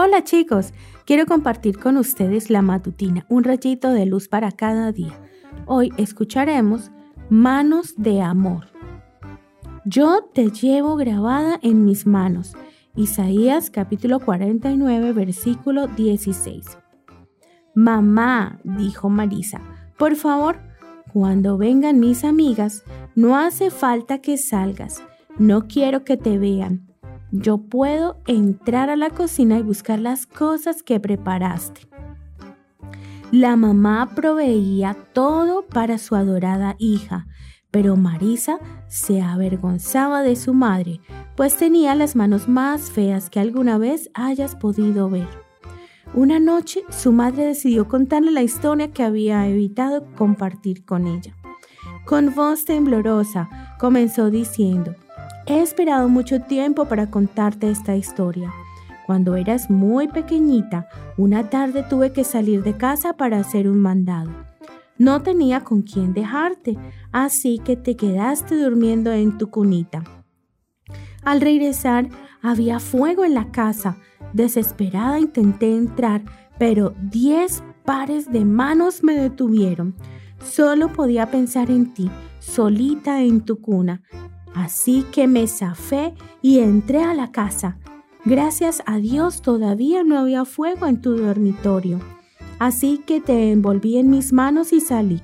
Hola chicos, quiero compartir con ustedes la matutina, un rayito de luz para cada día. Hoy escucharemos Manos de Amor. Yo te llevo grabada en mis manos. Isaías capítulo 49 versículo 16. Mamá, dijo Marisa, por favor, cuando vengan mis amigas, no hace falta que salgas. No quiero que te vean yo puedo entrar a la cocina y buscar las cosas que preparaste. La mamá proveía todo para su adorada hija, pero Marisa se avergonzaba de su madre, pues tenía las manos más feas que alguna vez hayas podido ver. Una noche su madre decidió contarle la historia que había evitado compartir con ella. Con voz temblorosa comenzó diciendo, He esperado mucho tiempo para contarte esta historia. Cuando eras muy pequeñita, una tarde tuve que salir de casa para hacer un mandado. No tenía con quién dejarte, así que te quedaste durmiendo en tu cunita. Al regresar, había fuego en la casa. Desesperada intenté entrar, pero diez pares de manos me detuvieron. Solo podía pensar en ti, solita en tu cuna, Así que me zafé y entré a la casa. Gracias a Dios todavía no había fuego en tu dormitorio. Así que te envolví en mis manos y salí.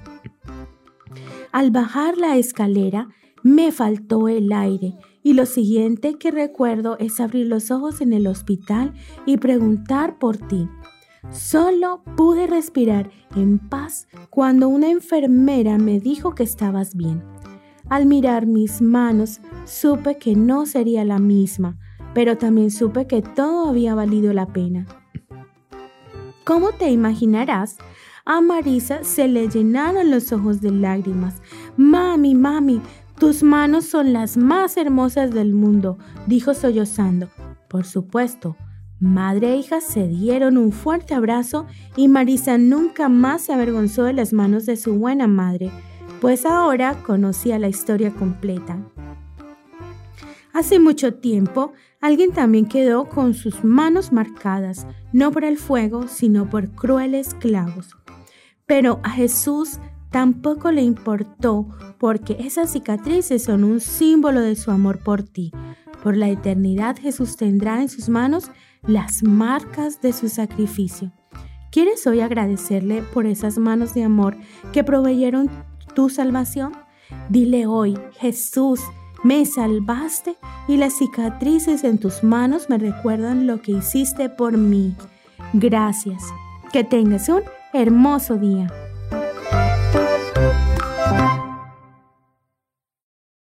Al bajar la escalera me faltó el aire y lo siguiente que recuerdo es abrir los ojos en el hospital y preguntar por ti. Solo pude respirar en paz cuando una enfermera me dijo que estabas bien. Al mirar mis manos, supe que no sería la misma, pero también supe que todo había valido la pena. ¿Cómo te imaginarás? A Marisa se le llenaron los ojos de lágrimas. Mami, mami, tus manos son las más hermosas del mundo, dijo sollozando. Por supuesto, madre e hija se dieron un fuerte abrazo y Marisa nunca más se avergonzó de las manos de su buena madre pues ahora conocía la historia completa. Hace mucho tiempo, alguien también quedó con sus manos marcadas, no por el fuego, sino por crueles clavos. Pero a Jesús tampoco le importó porque esas cicatrices son un símbolo de su amor por ti. Por la eternidad Jesús tendrá en sus manos las marcas de su sacrificio. ¿Quieres hoy agradecerle por esas manos de amor que proveyeron tu salvación? Dile hoy, Jesús, me salvaste y las cicatrices en tus manos me recuerdan lo que hiciste por mí. Gracias. Que tengas un hermoso día.